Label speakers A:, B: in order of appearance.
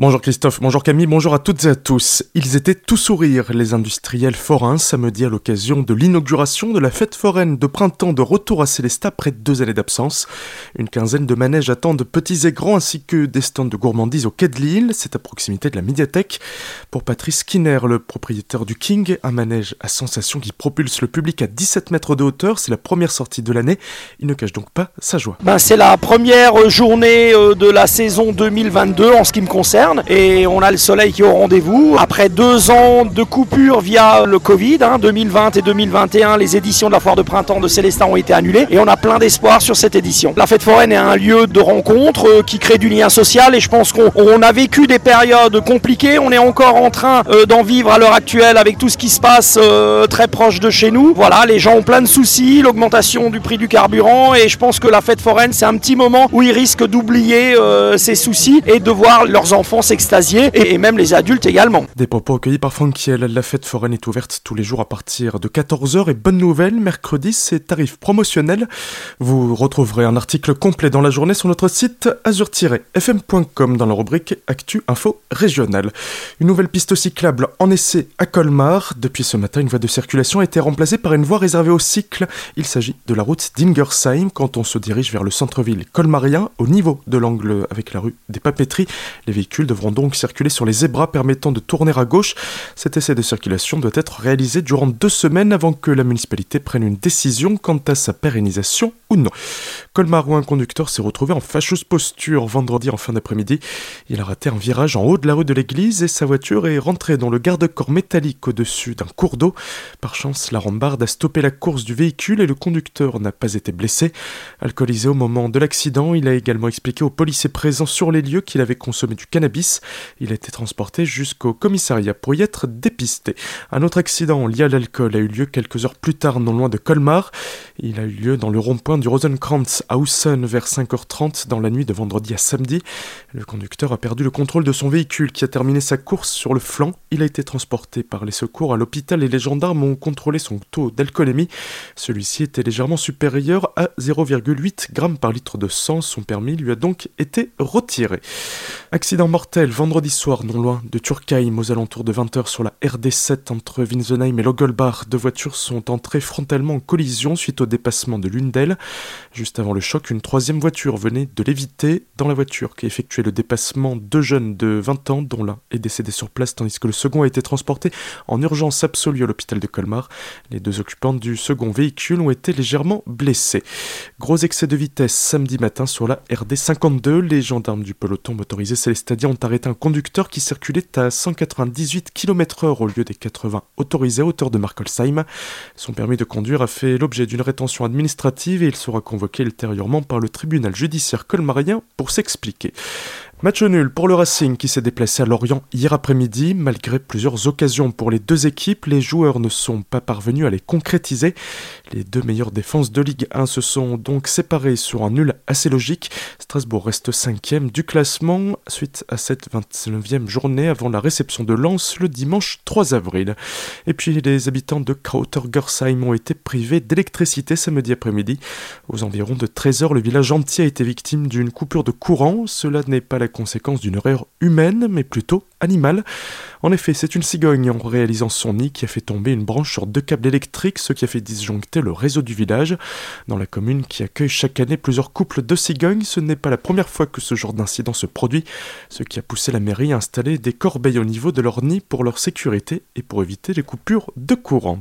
A: Bonjour Christophe, bonjour Camille, bonjour à toutes et à tous. Ils étaient tout sourire, les industriels forains, samedi à l'occasion de l'inauguration de la fête foraine de printemps de retour à Célestat après deux années d'absence. Une quinzaine de manèges attendent petits et grands ainsi que des stands de gourmandises au quai de Lille, c'est à proximité de la médiathèque. Pour Patrice Skinner, le propriétaire du King, un manège à sensation qui propulse le public à 17 mètres de hauteur, c'est la première sortie de l'année. Il ne cache donc pas sa joie.
B: Ben, c'est la première journée euh, de la saison 2022 en ce qui me concerne et on a le soleil qui est au rendez-vous. Après deux ans de coupure via le Covid, 2020 hein, et 2021, les éditions de la foire de printemps de Célestin ont été annulées et on a plein d'espoir sur cette édition. La fête foraine est un lieu de rencontre euh, qui crée du lien social et je pense qu'on a vécu des périodes compliquées. On est encore en train euh, d'en vivre à l'heure actuelle avec tout ce qui se passe euh, très proche de chez nous. Voilà, les gens ont plein de soucis, l'augmentation du prix du carburant et je pense que la fête foraine c'est un petit moment où ils risquent d'oublier ces soucis et de voir leurs enfants s'extasier et même les adultes également.
A: Des propos accueillis par Frankiel. La fête foraine est ouverte tous les jours à partir de 14h et bonne nouvelle, mercredi c'est tarif promotionnel. Vous retrouverez un article complet dans la journée sur notre site azur-fm.com dans la rubrique Actu Info Régionale. Une nouvelle piste cyclable en essai à Colmar. Depuis ce matin, une voie de circulation a été remplacée par une voie réservée au cycle. Il s'agit de la route d'Ingersheim quand on se dirige vers le centre-ville colmarien au niveau de l'angle avec la rue des Papeteries. Les véhicules devront donc circuler sur les zébras permettant de tourner à gauche. Cet essai de circulation doit être réalisé durant deux semaines avant que la municipalité prenne une décision quant à sa pérennisation ou non. Colmar un conducteur s'est retrouvé en fâcheuse posture vendredi en fin d'après-midi. Il a raté un virage en haut de la rue de l'église et sa voiture est rentrée dans le garde-corps métallique au-dessus d'un cours d'eau. Par chance, la rambarde a stoppé la course du véhicule et le conducteur n'a pas été blessé. Alcoolisé au moment de l'accident, il a également expliqué aux policiers présents sur les lieux qu'il avait consommé du cannabis il a été transporté jusqu'au commissariat pour y être dépisté. Un autre accident lié à l'alcool a eu lieu quelques heures plus tard non loin de Colmar. Il a eu lieu dans le rond-point du Rosenkrantz Hausen vers 5h30 dans la nuit de vendredi à samedi. Le conducteur a perdu le contrôle de son véhicule qui a terminé sa course sur le flanc. Il a été transporté par les secours à l'hôpital et les gendarmes ont contrôlé son taux d'alcoolémie. Celui-ci était légèrement supérieur à 0,8 g par litre de sang. Son permis lui a donc été retiré. Accident mortel vendredi soir non loin de Turkheim aux alentours de 20h sur la RD7 entre Winsenheim et Logelbach. Deux voitures sont entrées frontalement en collision suite au dépassement de l'une d'elles. Juste avant le choc, une troisième voiture venait de l'éviter. Dans la voiture qui effectuait le dépassement, deux jeunes de 20 ans dont l'un est décédé sur place tandis que le second a été transporté en urgence absolue à l'hôpital de Colmar. Les deux occupants du second véhicule ont été légèrement blessés. Gros excès de vitesse samedi matin sur la RD52. Les gendarmes du peloton motorisé Célestin ont arrêté un conducteur qui circulait à 198 km/h au lieu des 80 autorisés à hauteur de Markolsheim. Son permis de conduire a fait l'objet d'une rétention administrative et il sera convoqué par le tribunal judiciaire colmarien pour s'expliquer. Match nul pour le Racing qui s'est déplacé à Lorient hier après-midi. Malgré plusieurs occasions pour les deux équipes, les joueurs ne sont pas parvenus à les concrétiser. Les deux meilleures défenses de Ligue 1 se sont donc séparées sur un nul assez logique. Strasbourg reste cinquième du classement suite à cette 29e journée avant la réception de Lens le dimanche 3 avril. Et puis les habitants de Krauter-Gersheim ont été privés d'électricité samedi après-midi. Aux environs de 13h, le village entier a été victime d'une coupure de courant. Cela n'est pas la conséquence d'une erreur humaine, mais plutôt animale. En effet, c'est une cigogne en réalisant son nid qui a fait tomber une branche sur deux câbles électriques, ce qui a fait disjoncter le réseau du village. Dans la commune qui accueille chaque année plusieurs couples de cigognes, ce n'est pas la première fois que ce genre d'incident se produit, ce qui a poussé la mairie à installer des corbeilles au niveau de leur nid pour leur sécurité et pour éviter les coupures de courant.